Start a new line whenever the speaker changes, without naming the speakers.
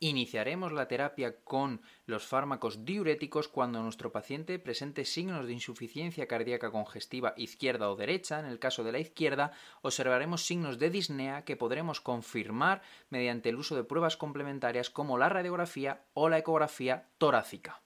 Iniciaremos la terapia con los fármacos diuréticos cuando nuestro paciente presente signos de insuficiencia cardíaca congestiva izquierda o derecha. En el caso de la izquierda, observaremos signos de disnea que podremos confirmar mediante el uso de pruebas complementarias como la radiografía o la ecografía torácica.